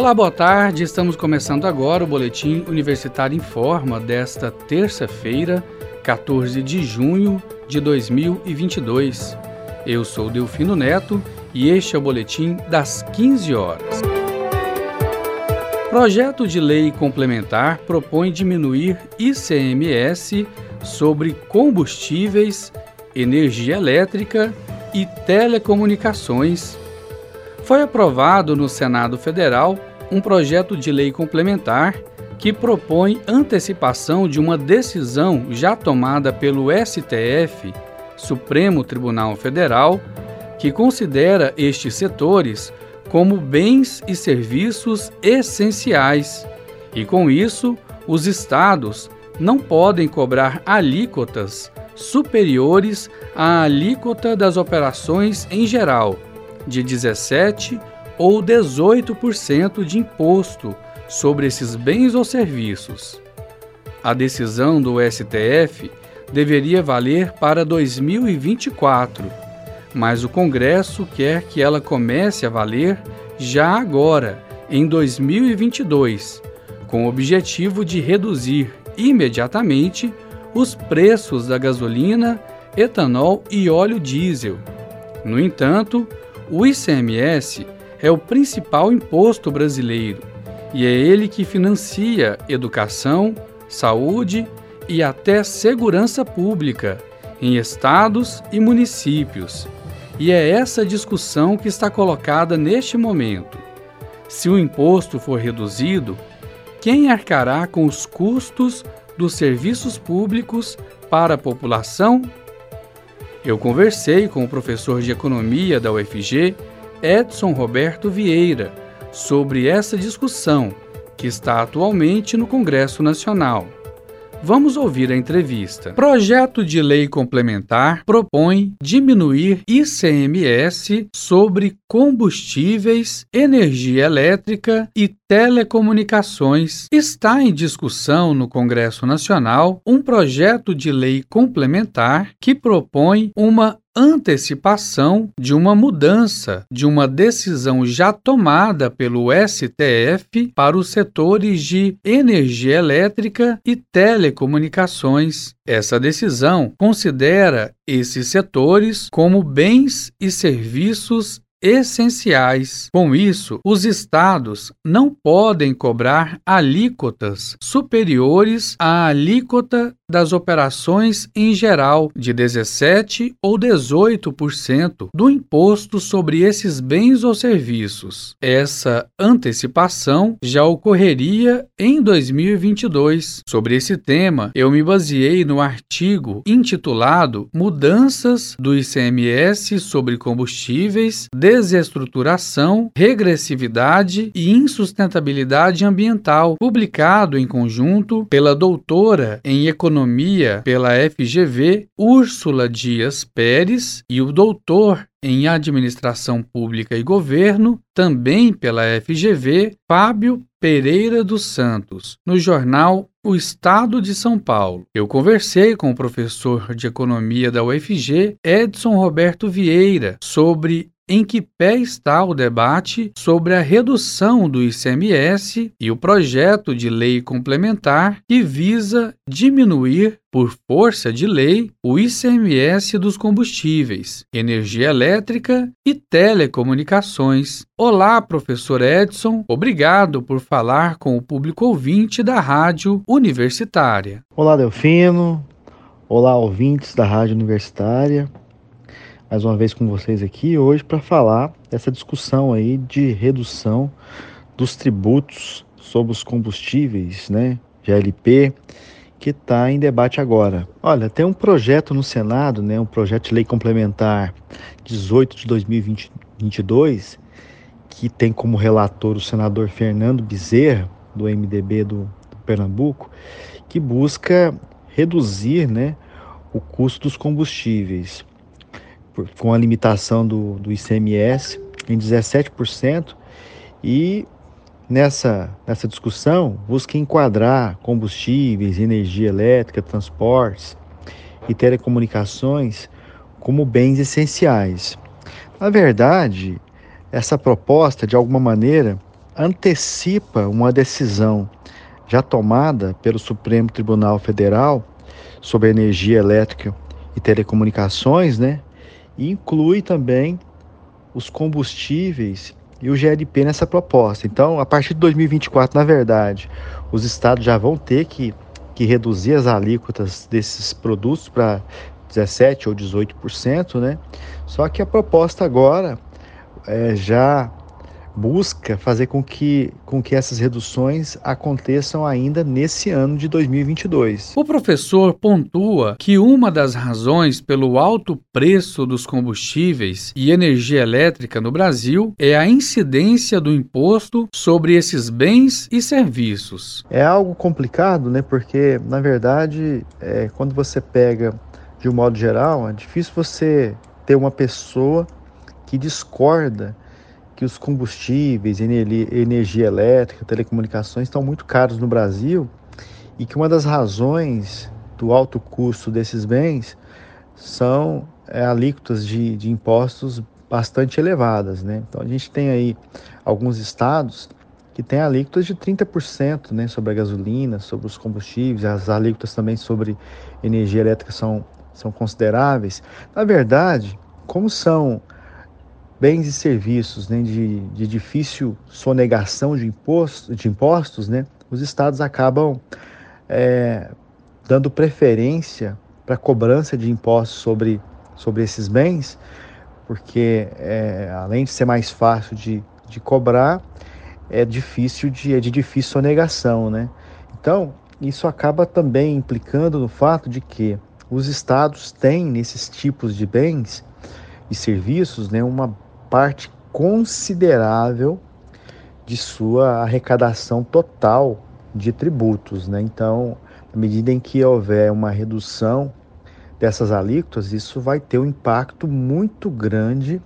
Olá, boa tarde. Estamos começando agora o Boletim Universitário em Forma desta terça-feira, 14 de junho de 2022. Eu sou Delfino Neto e este é o Boletim das 15 horas. Projeto de lei complementar propõe diminuir ICMS sobre combustíveis, energia elétrica e telecomunicações foi aprovado no Senado Federal um projeto de lei complementar que propõe antecipação de uma decisão já tomada pelo STF, Supremo Tribunal Federal, que considera estes setores como bens e serviços essenciais, e com isso, os estados não podem cobrar alíquotas superiores à alíquota das operações em geral de 17% ou 18% de imposto sobre esses bens ou serviços. A decisão do STF deveria valer para 2024, mas o Congresso quer que ela comece a valer já agora, em 2022, com o objetivo de reduzir imediatamente os preços da gasolina, etanol e óleo diesel. No entanto, o ICMS é o principal imposto brasileiro e é ele que financia educação, saúde e até segurança pública em estados e municípios. E é essa discussão que está colocada neste momento. Se o imposto for reduzido, quem arcará com os custos dos serviços públicos para a população eu conversei com o professor de economia da UFG, Edson Roberto Vieira, sobre essa discussão que está atualmente no Congresso Nacional. Vamos ouvir a entrevista. Projeto de lei complementar propõe diminuir ICMS sobre combustíveis, energia elétrica e telecomunicações. Está em discussão no Congresso Nacional um projeto de lei complementar que propõe uma antecipação de uma mudança de uma decisão já tomada pelo STF para os setores de energia elétrica e telecomunicações. Essa decisão considera esses setores como bens e serviços essenciais. Com isso, os estados não podem cobrar alíquotas superiores à alíquota das operações em geral de 17 ou 18% do imposto sobre esses bens ou serviços. Essa antecipação já ocorreria em 2022. Sobre esse tema, eu me baseei no artigo intitulado Mudanças do ICMS sobre combustíveis, desestruturação, regressividade e insustentabilidade ambiental, publicado em conjunto pela doutora em economia pela FGV, Úrsula Dias Pérez, e o doutor em Administração Pública e Governo, também pela FGV, Fábio Pereira dos Santos, no jornal O Estado de São Paulo. Eu conversei com o professor de Economia da UFG, Edson Roberto Vieira, sobre em que pé está o debate sobre a redução do ICMS e o projeto de lei complementar que visa diminuir, por força de lei, o ICMS dos combustíveis, energia elétrica e telecomunicações. Olá, professor Edson, obrigado por falar com o público ouvinte da Rádio Universitária. Olá, Delfino. Olá, ouvintes da Rádio Universitária mais uma vez com vocês aqui hoje para falar dessa discussão aí de redução dos tributos sobre os combustíveis, né, GLP, que está em debate agora. Olha, tem um projeto no Senado, né, um projeto de lei complementar 18 de 2022, que tem como relator o senador Fernando Bezerra, do MDB do, do Pernambuco, que busca reduzir, né, o custo dos combustíveis com a limitação do, do ICMS em 17%, e nessa, nessa discussão busca enquadrar combustíveis, energia elétrica, transportes e telecomunicações como bens essenciais. Na verdade, essa proposta, de alguma maneira, antecipa uma decisão já tomada pelo Supremo Tribunal Federal sobre energia elétrica e telecomunicações, né? E inclui também os combustíveis e o GLP nessa proposta. Então, a partir de 2024, na verdade, os estados já vão ter que, que reduzir as alíquotas desses produtos para 17% ou 18%, né? Só que a proposta agora é, já busca fazer com que, com que essas reduções aconteçam ainda nesse ano de 2022. O professor pontua que uma das razões pelo alto preço dos combustíveis e energia elétrica no Brasil é a incidência do imposto sobre esses bens e serviços. É algo complicado, né? Porque, na verdade, é, quando você pega de um modo geral, é difícil você ter uma pessoa que discorda que os combustíveis, energia elétrica, telecomunicações estão muito caros no Brasil e que uma das razões do alto custo desses bens são é, alíquotas de, de impostos bastante elevadas. Né? Então a gente tem aí alguns estados que têm alíquotas de 30% né, sobre a gasolina, sobre os combustíveis, as alíquotas também sobre energia elétrica são, são consideráveis. Na verdade, como são bens e serviços né, de, de difícil sonegação de, imposto, de impostos, né, os estados acabam é, dando preferência para cobrança de impostos sobre, sobre esses bens, porque é, além de ser mais fácil de, de cobrar, é difícil de, é de difícil sonegação. Né? Então, isso acaba também implicando no fato de que os estados têm nesses tipos de bens e serviços né, uma parte considerável de sua arrecadação total de tributos. Né? Então, à medida em que houver uma redução dessas alíquotas, isso vai ter um impacto muito grande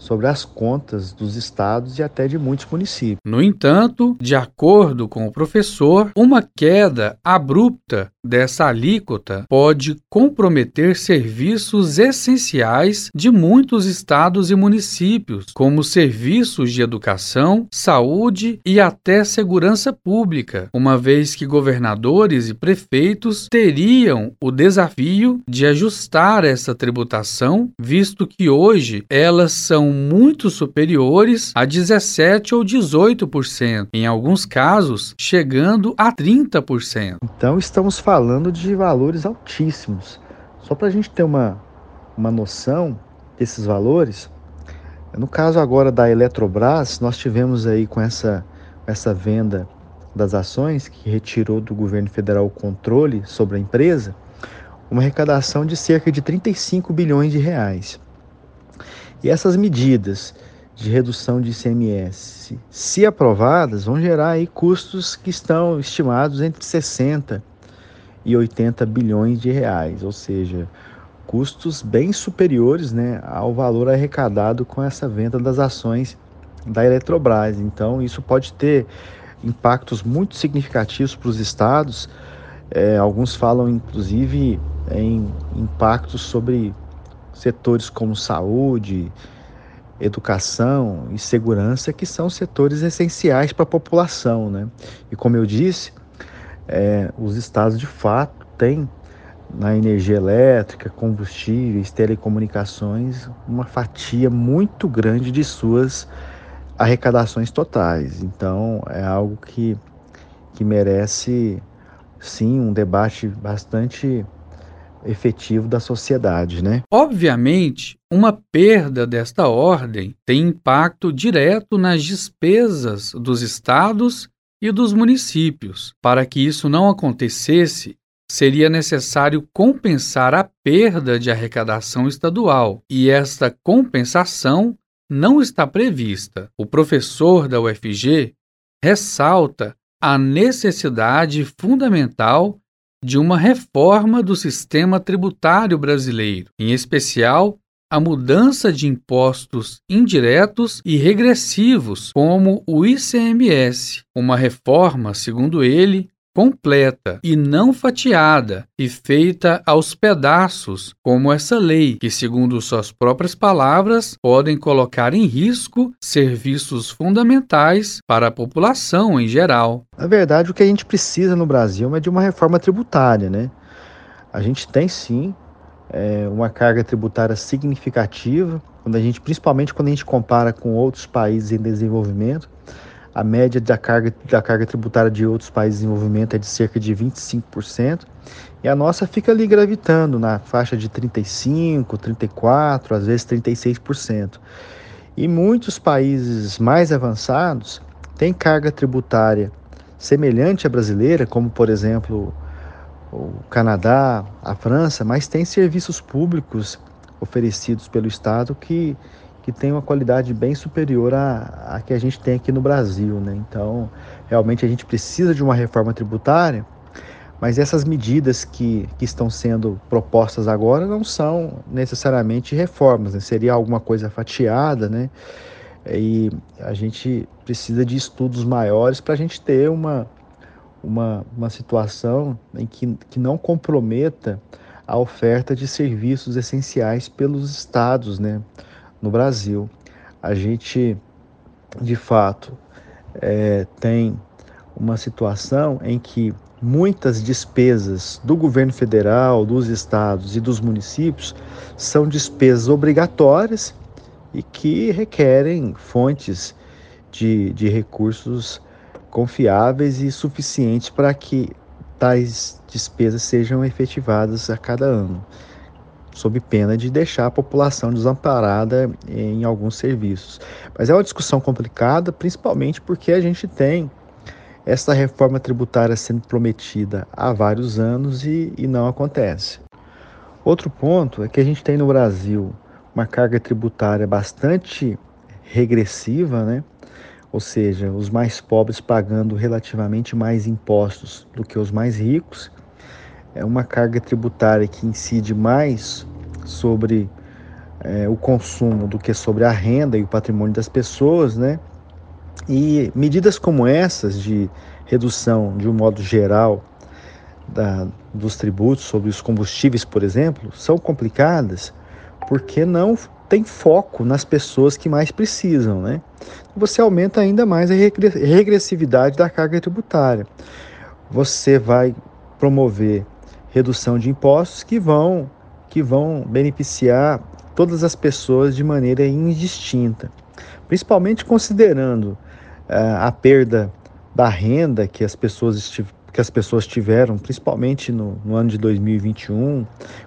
sobre as contas dos estados e até de muitos municípios. No entanto, de acordo com o professor, uma queda abrupta dessa alíquota pode comprometer serviços essenciais de muitos estados e municípios, como serviços de educação, saúde e até segurança pública, uma vez que governadores e prefeitos teriam o desafio de ajustar essa tributação, visto que hoje elas muito superiores a 17 ou 18%, em alguns casos chegando a 30%. Então estamos falando de valores altíssimos. Só para a gente ter uma, uma noção desses valores, no caso agora da Eletrobras, nós tivemos aí com essa, essa venda das ações que retirou do governo federal o controle sobre a empresa, uma arrecadação de cerca de 35 bilhões de reais. E essas medidas de redução de ICMS, se aprovadas, vão gerar aí custos que estão estimados entre 60 e 80 bilhões de reais, ou seja, custos bem superiores né, ao valor arrecadado com essa venda das ações da Eletrobras. Então, isso pode ter impactos muito significativos para os estados. É, alguns falam, inclusive, em impactos sobre setores como saúde, educação e segurança, que são setores essenciais para a população. Né? E como eu disse, é, os estados de fato têm na energia elétrica, combustíveis, telecomunicações, uma fatia muito grande de suas arrecadações totais. Então, é algo que, que merece, sim, um debate bastante efetivo da sociedade, né? Obviamente, uma perda desta ordem tem impacto direto nas despesas dos estados e dos municípios. Para que isso não acontecesse, seria necessário compensar a perda de arrecadação estadual, e esta compensação não está prevista. O professor da UFG ressalta a necessidade fundamental de uma reforma do sistema tributário brasileiro, em especial a mudança de impostos indiretos e regressivos, como o ICMS. Uma reforma, segundo ele, completa e não fatiada e feita aos pedaços, como essa lei, que, segundo suas próprias palavras, podem colocar em risco serviços fundamentais para a população em geral. Na verdade, o que a gente precisa no Brasil é de uma reforma tributária, né? A gente tem sim é, uma carga tributária significativa, quando a gente, principalmente quando a gente compara com outros países em desenvolvimento. A média da carga, da carga tributária de outros países em desenvolvimento é de cerca de 25%, e a nossa fica ali gravitando na faixa de 35%, 34%, às vezes 36%. E muitos países mais avançados têm carga tributária semelhante à brasileira, como por exemplo o Canadá, a França, mas tem serviços públicos oferecidos pelo Estado que, que tem uma qualidade bem superior à, à que a gente tem aqui no Brasil. Né? Então, realmente a gente precisa de uma reforma tributária, mas essas medidas que, que estão sendo propostas agora não são necessariamente reformas, né? seria alguma coisa fatiada, né? E a gente precisa de estudos maiores para a gente ter uma, uma, uma situação em que, que não comprometa a oferta de serviços essenciais pelos estados né, no Brasil. A gente, de fato, é, tem uma situação em que muitas despesas do governo federal, dos estados e dos municípios são despesas obrigatórias e que requerem fontes de, de recursos confiáveis e suficientes para que tais despesas sejam efetivadas a cada ano, sob pena de deixar a população desamparada em alguns serviços. Mas é uma discussão complicada, principalmente porque a gente tem essa reforma tributária sendo prometida há vários anos e, e não acontece. Outro ponto é que a gente tem no Brasil uma carga tributária bastante regressiva, né? ou seja, os mais pobres pagando relativamente mais impostos do que os mais ricos. É uma carga tributária que incide mais sobre é, o consumo do que sobre a renda e o patrimônio das pessoas, né? E medidas como essas de redução de um modo geral da, dos tributos sobre os combustíveis, por exemplo, são complicadas porque não tem foco nas pessoas que mais precisam, né? Você aumenta ainda mais a regressividade da carga tributária. Você vai promover redução de impostos que vão que vão beneficiar todas as pessoas de maneira indistinta, principalmente considerando uh, a perda da renda que as pessoas que as pessoas tiveram, principalmente no, no, ano de 2021,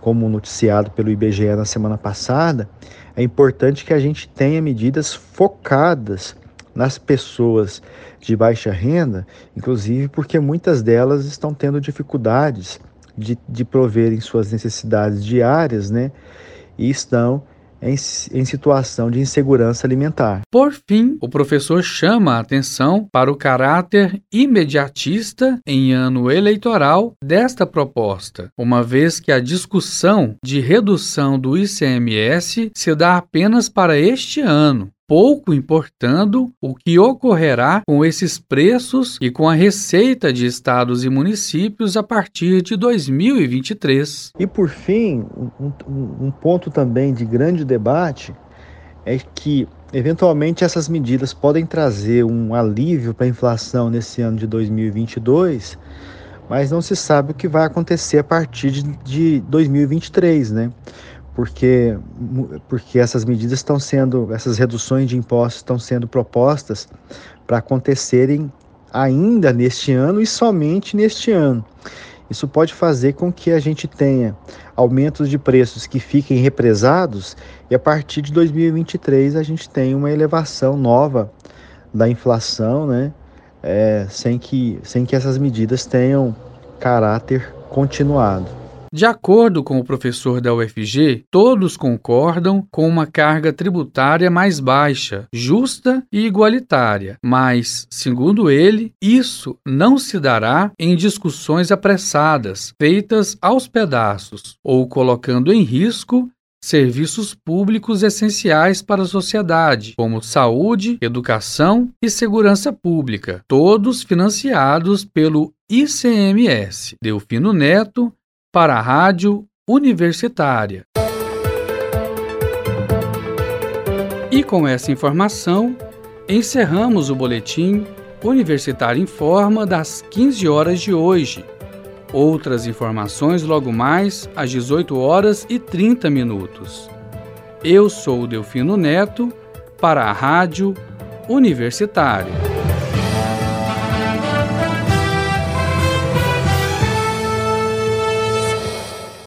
como noticiado pelo IBGE na semana passada, é importante que a gente tenha medidas focadas nas pessoas de baixa renda, inclusive porque muitas delas estão tendo dificuldades de, de proverem suas necessidades diárias, né? E estão em, em, situação de insegurança alimentar. Por fim, o professor chama a atenção para o caráter imediatista em ano eleitoral desta proposta, uma vez que a discussão de redução do ICMS se dá apenas para este ano, pouco importando o que ocorrerá com esses preços e com a receita de estados e municípios a partir de 2023. E por fim, um, um ponto também de grande debate é que eventualmente essas medidas podem trazer um alívio para a inflação nesse ano de 2022, mas não se sabe o que vai acontecer a partir de, de 2023, né? Porque, porque essas medidas estão sendo, essas reduções de impostos estão sendo propostas para acontecerem ainda neste ano e somente neste ano. Isso pode fazer com que a gente tenha aumentos de preços que fiquem represados e a partir de 2023 a gente tenha uma elevação nova da inflação, né? É, sem, que, sem que essas medidas tenham caráter continuado. De acordo com o professor da UFG, todos concordam com uma carga tributária mais baixa, justa e igualitária, mas, segundo ele, isso não se dará em discussões apressadas, feitas aos pedaços, ou colocando em risco serviços públicos essenciais para a sociedade, como saúde, educação e segurança pública, todos financiados pelo ICMS. Delfino Neto, para a Rádio Universitária. E com essa informação, encerramos o boletim Universitário Informa das 15 horas de hoje. Outras informações logo mais às 18 horas e 30 minutos. Eu sou o Delfino Neto para a Rádio Universitária.